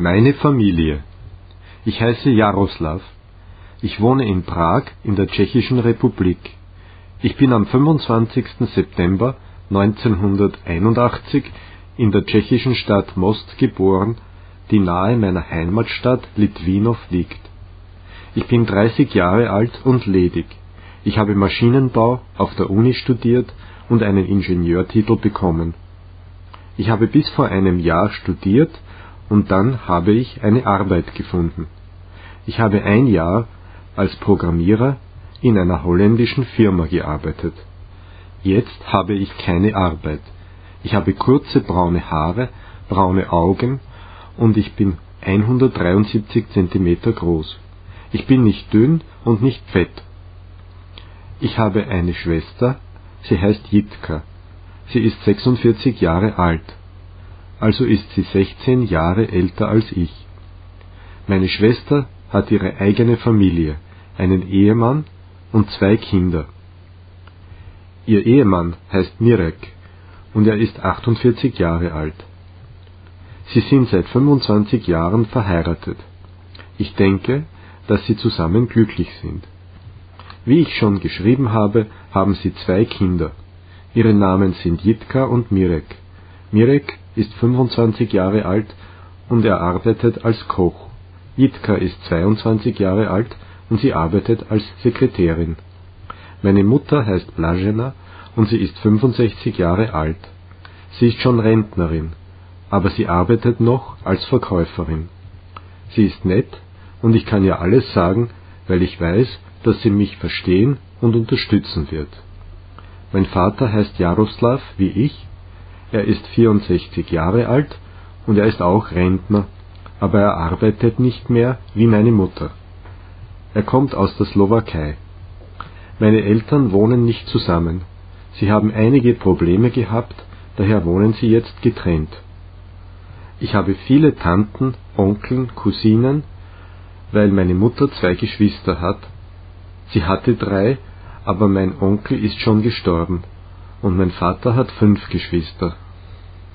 Meine Familie. Ich heiße Jaroslav. Ich wohne in Prag in der Tschechischen Republik. Ich bin am 25. September 1981 in der tschechischen Stadt Most geboren, die nahe meiner Heimatstadt Litwinow liegt. Ich bin 30 Jahre alt und ledig. Ich habe Maschinenbau auf der Uni studiert und einen Ingenieurtitel bekommen. Ich habe bis vor einem Jahr studiert und dann habe ich eine Arbeit gefunden. Ich habe ein Jahr als Programmierer in einer holländischen Firma gearbeitet. Jetzt habe ich keine Arbeit. Ich habe kurze braune Haare, braune Augen und ich bin 173 Zentimeter groß. Ich bin nicht dünn und nicht fett. Ich habe eine Schwester, sie heißt Jitka. Sie ist 46 Jahre alt also ist sie 16 Jahre älter als ich. Meine Schwester hat ihre eigene Familie, einen Ehemann und zwei Kinder. Ihr Ehemann heißt Mirek und er ist 48 Jahre alt. Sie sind seit 25 Jahren verheiratet. Ich denke, dass sie zusammen glücklich sind. Wie ich schon geschrieben habe, haben sie zwei Kinder. Ihre Namen sind Jitka und Mirek. Mirek ist 25 Jahre alt und er arbeitet als Koch. Jitka ist 22 Jahre alt und sie arbeitet als Sekretärin. Meine Mutter heißt Blazena und sie ist 65 Jahre alt. Sie ist schon Rentnerin, aber sie arbeitet noch als Verkäuferin. Sie ist nett und ich kann ihr alles sagen, weil ich weiß, dass sie mich verstehen und unterstützen wird. Mein Vater heißt Jaroslav wie ich er ist 64 Jahre alt und er ist auch Rentner, aber er arbeitet nicht mehr wie meine Mutter. Er kommt aus der Slowakei. Meine Eltern wohnen nicht zusammen. Sie haben einige Probleme gehabt, daher wohnen sie jetzt getrennt. Ich habe viele Tanten, Onkeln, Cousinen, weil meine Mutter zwei Geschwister hat. Sie hatte drei, aber mein Onkel ist schon gestorben und mein Vater hat fünf Geschwister